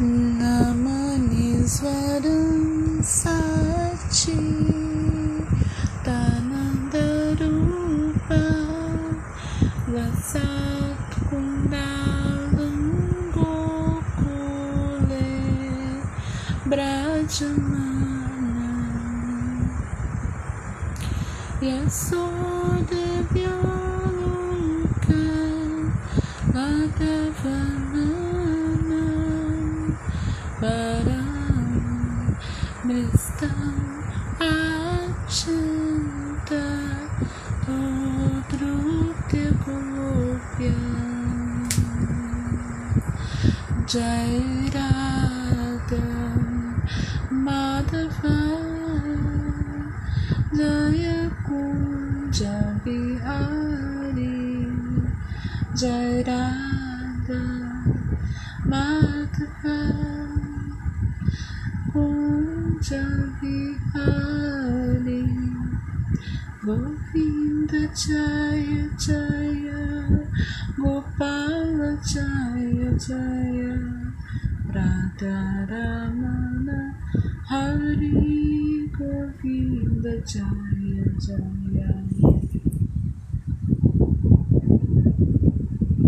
Namanizwaram Sachi Tanandarupa Lasat Kundalam Gokule Brajamana Yasodevya Loka Param Mristam Achinta Todrutya Gopya Jai Radha Madhava Jaya Kunja Bihari Jai Radha ஓம் ஹாரி கோவிந்த ஜய ஜய கோபால ஜய ஜய ராதாரமண ஹரி கோவிந்த ஜய ஜய